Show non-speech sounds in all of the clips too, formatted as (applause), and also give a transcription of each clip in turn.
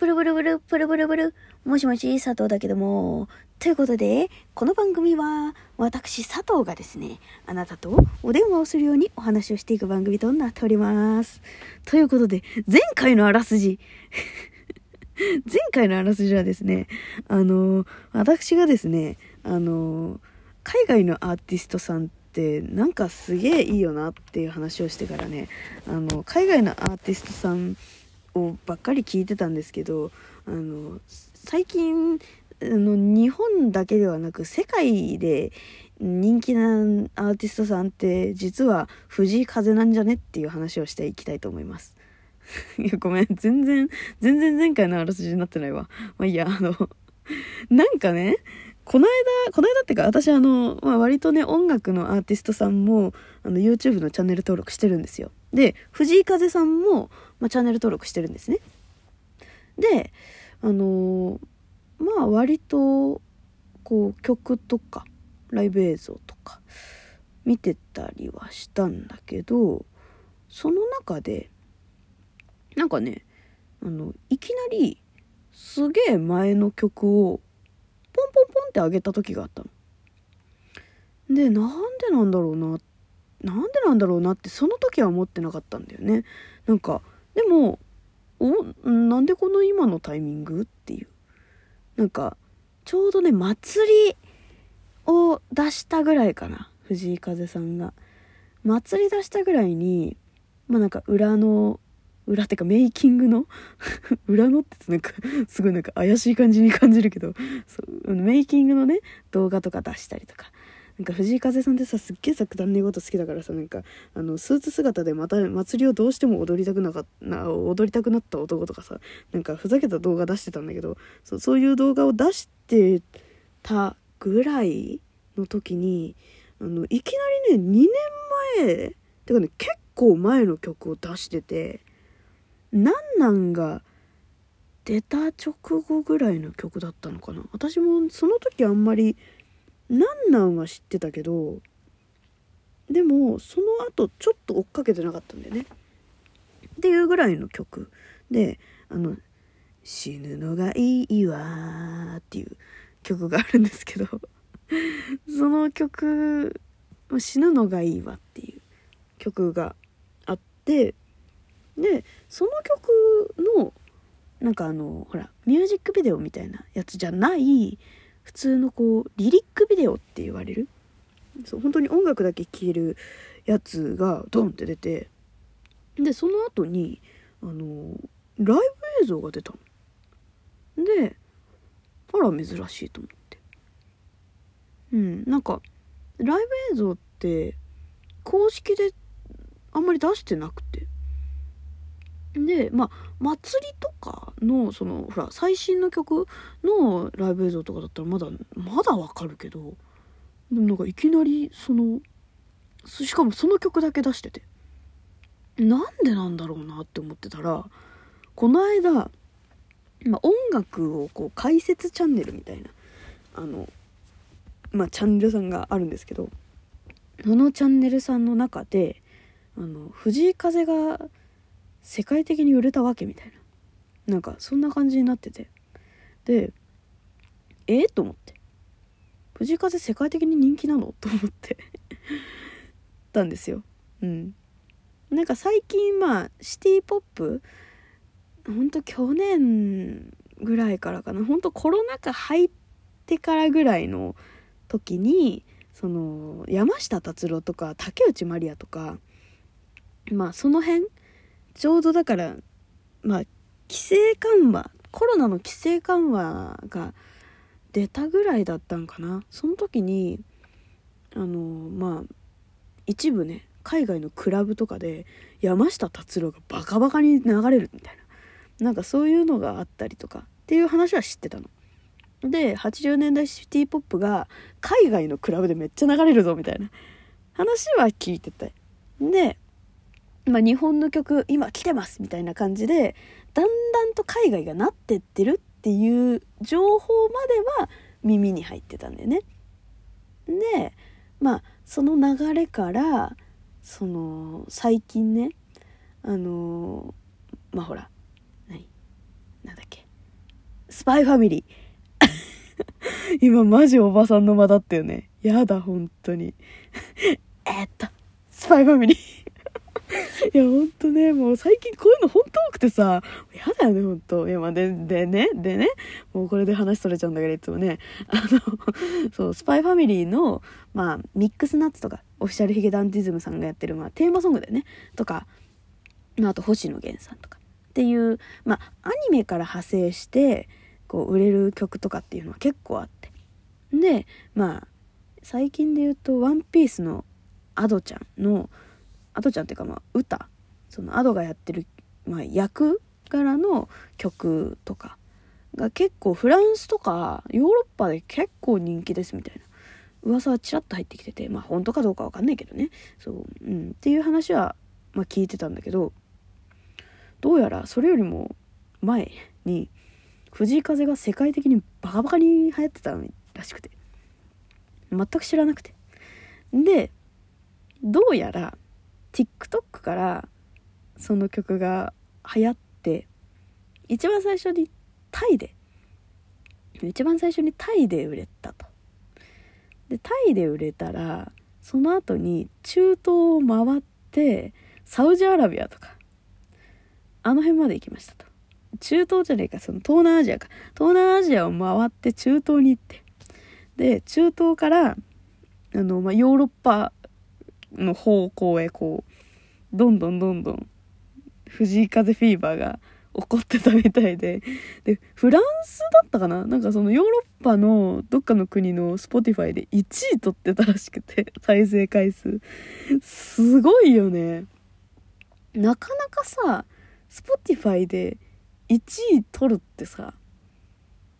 ブルブルブル、ブルブルブル。もしもし、佐藤だけども。ということで、この番組は、私、佐藤がですね、あなたとお電話をするようにお話をしていく番組となっております。ということで、前回のあらすじ。(laughs) 前回のあらすじはですね、あの、私がですね、あの、海外のアーティストさんってなんかすげえいいよなっていう話をしてからね、あの、海外のアーティストさんをばっかり聞いてたんですけどあの最近あの日本だけではなく世界で人気なアーティストさんって実は藤井風なんじゃねっていう話をしていきたいと思います。い (laughs) やごめん全然全然前回のあらすじになってないわ。まあいいやあのなんかねこの間、この間ってか、私あの、まあ、割とね、音楽のアーティストさんも、あの、YouTube のチャンネル登録してるんですよ。で、藤井風さんも、まあ、チャンネル登録してるんですね。で、あのーまあ割と、こう、曲とか、ライブ映像とか、見てたりはしたんだけど、その中で、なんかね、あの、いきなり、すげえ前の曲を、ポンポンポンって上げた時があったの。で、なんでなんだろうな、なんでなんだろうなって、その時は思ってなかったんだよね。なんか、でも、お、なんでこの今のタイミングっていう。なんか、ちょうどね、祭りを出したぐらいかな。藤井風さんが。祭り出したぐらいに、まあなんか裏の、裏ってかメイキングの？(laughs) 裏のってなんかすごいなんか怪しい感じに感じるけどそうメイキングのね動画とか出したりとかなんか藤井風さんってさすっげえ作談寝言好きだからさなんかあのスーツ姿でまた祭りをどうしても踊りたくなかな踊りたくなった男とかさなんかふざけた動画出してたんだけどそそういう動画を出してたぐらいの時にあのいきなりね2年前ってかね結構前の曲を出してて「なんなん」が出た直後ぐらいの曲だったのかな。私もその時あんまりなんなんは知ってたけどでもその後ちょっと追っかけてなかったんだよね。っていうぐらいの曲。であの「死ぬのがいいわ」っていう曲があるんですけど (laughs) その曲「死ぬのがいいわ」っていう曲があってでその曲のなんかあのほらミュージックビデオみたいなやつじゃない普通のこうリリックビデオって言われる？そう本当に音楽だけ聴けるやつがドンって出て。でその後にあのライブ映像が出たの。であら珍しいと思って。うんなんかライブ映像って公式であんまり出してなくて。でまあ祭りとかのそのほら最新の曲のライブ映像とかだったらまだまだわかるけどでもなんかいきなりそのしかもその曲だけ出しててなんでなんだろうなって思ってたらこの間、まあ、音楽をこう解説チャンネルみたいなあのまあチャンネルさんがあるんですけどそのチャンネルさんの中であの藤井風が世界的に売れたわけみたいな。なんかそんな感じになってて。でえ？っと思って。藤井風世界的に人気なの？と思って。(laughs) たんですよ。うん。なんか最近まあシティポップほんと去年ぐらいからかな。ほんとコロナ禍入ってからぐらいの時にその山下達郎とか竹内まりやとかまあその辺ちょうどだからまあ規制緩和コロナの規制緩和が出たぐらいだったんかな。その時にあのまあ一部ね海外のクラブとかで山下達郎がバカバカに流れるみたいな。なんかそういうのがあったりとかっていう話は知ってたの。で80年代シティポップが海外のクラブでめっちゃ流れるぞみたいな話は聞いてて。でまあ、日本の曲今来てますみたいな感じでだんだんと海外がなってってるっていう情報までは耳に入ってたんだよね。でまあその流れからその最近ねあのまあほら何？なんだっけ？スパイファミリー。(laughs) 今マジおばさんの間だったよね。やだ、本当に。(laughs) えっと、スパイファミリー。いや、ほんとね、もう最近こういうのほんと多くてさ、やだよね、ほんと。いや、まあ、で、でね、でね、もうこれで話取れちゃうんだけど、いつもね、あの、(laughs) そう、スパイファミリーの、まあ、ミックスナッツとか、オフィシャルヒゲダンティズムさんがやってる、まあ、テーマソングだよね、とか、まあ、あと星野源さんとか、っていう、まあ、アニメから派生して、こう、売れる曲とかっていうのは結構あって。で、まあ、最近で言うと、ワンピースのアドちゃんの、アドちゃんっていうかまあ歌。そのアドがやってる、まあ、役柄の曲とかが結構フランスとかヨーロッパで結構人気ですみたいな。噂はちらっと入ってきててまあ本当かどうかわかんないけどね。そう、うん、っていう話は、まあ、聞いてたんだけどどうやらそれよりも前に藤井風が世界的にバカバカに流行ってたらしくて。全く知らなくて。でどうやら TikTok からその曲が流行って一番最初にタイで一番最初にタイで売れたと。でタイで売れたらその後に中東を回ってサウジアラビアとかあの辺まで行きましたと。中東じゃねえかその東南アジアか東南アジアを回って中東に行ってで中東からあの、まあ、ヨーロッパの方向へこうどんどんどんどん藤井風フィーバーが起こってたみたいで。でフランスだったかな？なんかそのヨーロッパのどっかの国の Spotify で1位取ってたらしくて (laughs) 再生回数。すごいよね。なかなかさ Spotify で1位取るってさ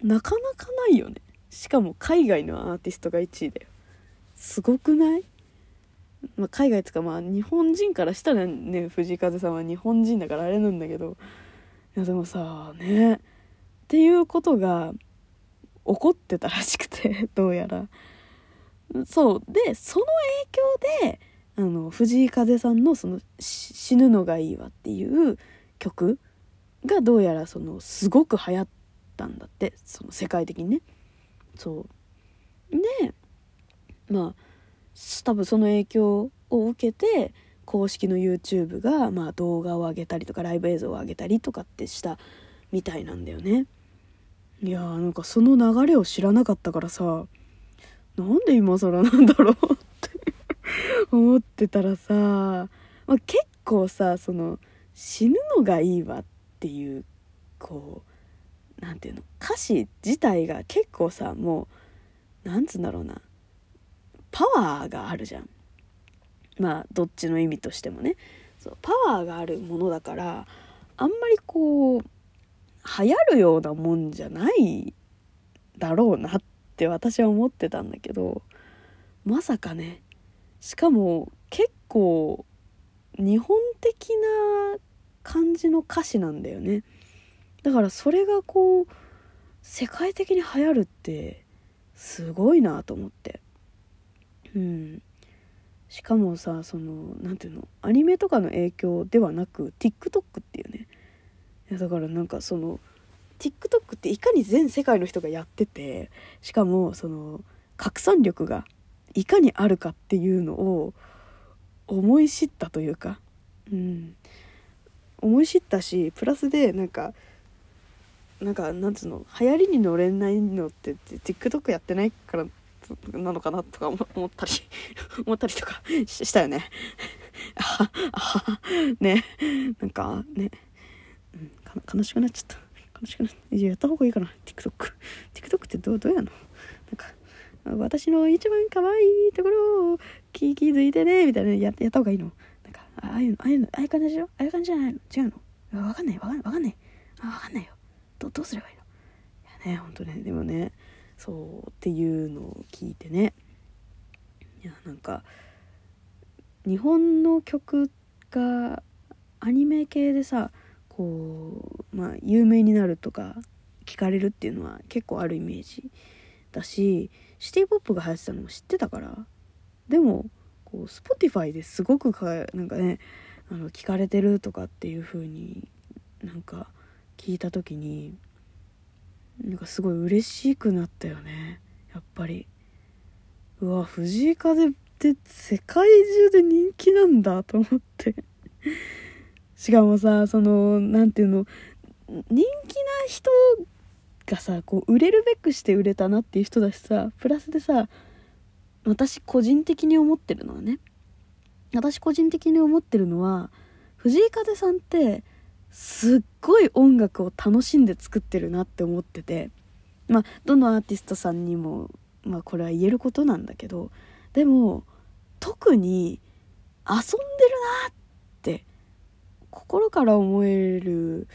なかなかないよね。しかも海外のアーティストが1位だよすごくない？まあ、海外とかまあ日本人からしたらね藤井風さんは日本人だからあれなんだけどいやでもさねっていうことが起こってたらしくて (laughs) どうやら。そうでその影響であの藤井風さんのその「死ぬのがいいわ」っていう曲がどうやらそのすごく流行ったんだってその世界的にね。そう。でまあ多分その影響を受けて公式の YouTube が、まあ、動画を上げたりとかライブ映像を上げたりとかってしたみたいなんだよね。いやーなんかその流れを知らなかったからさなんで今更なんだろうって (laughs) 思ってたらさ、まあ、結構さその死ぬのがいいわっていうこう何て言うの歌詞自体が結構さもうなんつうんだろうな。パワーがあるじゃん。まあどっちの意味としてもね。そうパワーがあるものだからあんまりこう流行るようなもんじゃないだろうなって私は思ってたんだけどまさかね。しかも結構日本的な感じの歌詞なんだよね。だからそれがこう世界的に流行るってすごいなと思って。うん。しかもさその何ていうの？アニメとかの影響ではなく TikTok っていうね。いやだからなんかその TikTok っていかに全世界の人がやっててしかもその拡散力がいかにあるかっていうのを思い知ったというか、うん、思い知ったしプラスでなんかなんかなんつうの？流行りに乗れないのって TikTok やってないからなのかなとか思ったり (laughs) 思ったりとかしたよね。ああねなんかね、うん、悲しくなっちゃった。悲しくなっいや、やった方がいいかな、TikTok。TikTok ってどう、どうやの？なんか、私の一番可愛いところを気づいてね、みたいなややった方がいいの？なんか、ああいうの、ああいうの、ああいう感じでしょ？ああいう感じじゃないの？違うの？わかんない、わかんない、わかんない。あ、わかんないよ。ど、どうすればいいの？いやね、ほんとね、でもね、そうっていうのを聞いてね。いやなんか日本の曲がアニメ系でさこうまあ有名になるとか聞かれるっていうのは結構あるイメージだしシティ・ポップが流行ってたのも知ってたからでもこう Spotify ですごくかなんかねあの聞かれてるとかっていう風になんか聞いた時になんかすごい嬉しくなったよね。やっぱり。うわ藤井風って世界中で人気なんだと思って。しかもさその何ていうの人気な人がさこう売れるべくして売れたなっていう人だしさプラスでさ私個人的に思ってるのはね。私個人的に思ってるのは藤井風さんってすっごい音楽を楽しんで作ってるなって思っててまあどのアーティストさんにもまあこれは言えることなんだけどでも特に遊んでるなって心から思える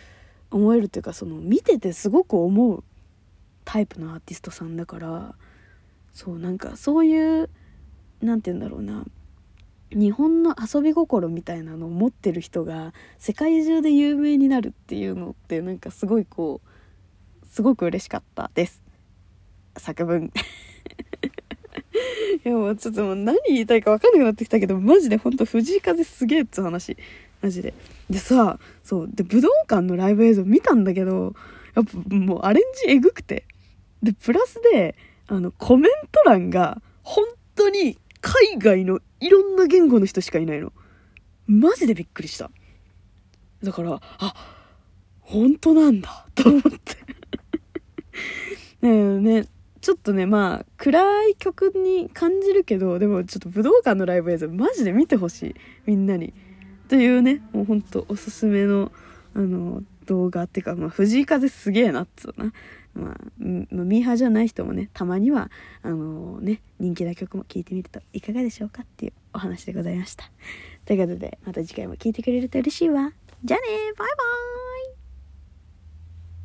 思えるというかその見ててすごく思うタイプのアーティストさんだからそうなんかそういう何て言うんだろうな日本の遊び心みたいなのを持ってる人が世界中で有名になるっていうのってなんかすごいこうすごく嬉しかったです。作文。(laughs) いやもうちょっともう何言いたいか分かんなくなってきたけどマジでほんと藤井風すげえっつう話。マジで。でさそう。で武道館のライブ映像見たんだけどやっぱもうアレンジえぐくて。でプラスであの、コメント欄が、本当に海外のいろんな言語の人しかいないの。マジでびっくりした。だから、あ、本当なんだ、と思って (laughs) ね、ちょっとね、まあ、暗い曲に感じるけど、でもちょっと武道館のライブ映像、マジで見てほしい。みんなに。というね、もうほんとおすすめの、あの、動画っていうか、まあ、藤井風すげえなっつうな。まあ、ミーハーじゃない人もね、たまには、あのー、ね、人気な曲も聴いてみるといかがでしょうかっていうお話でございました。ということで、また次回も聴いてくれると嬉しいわ。じゃあねバイバーイ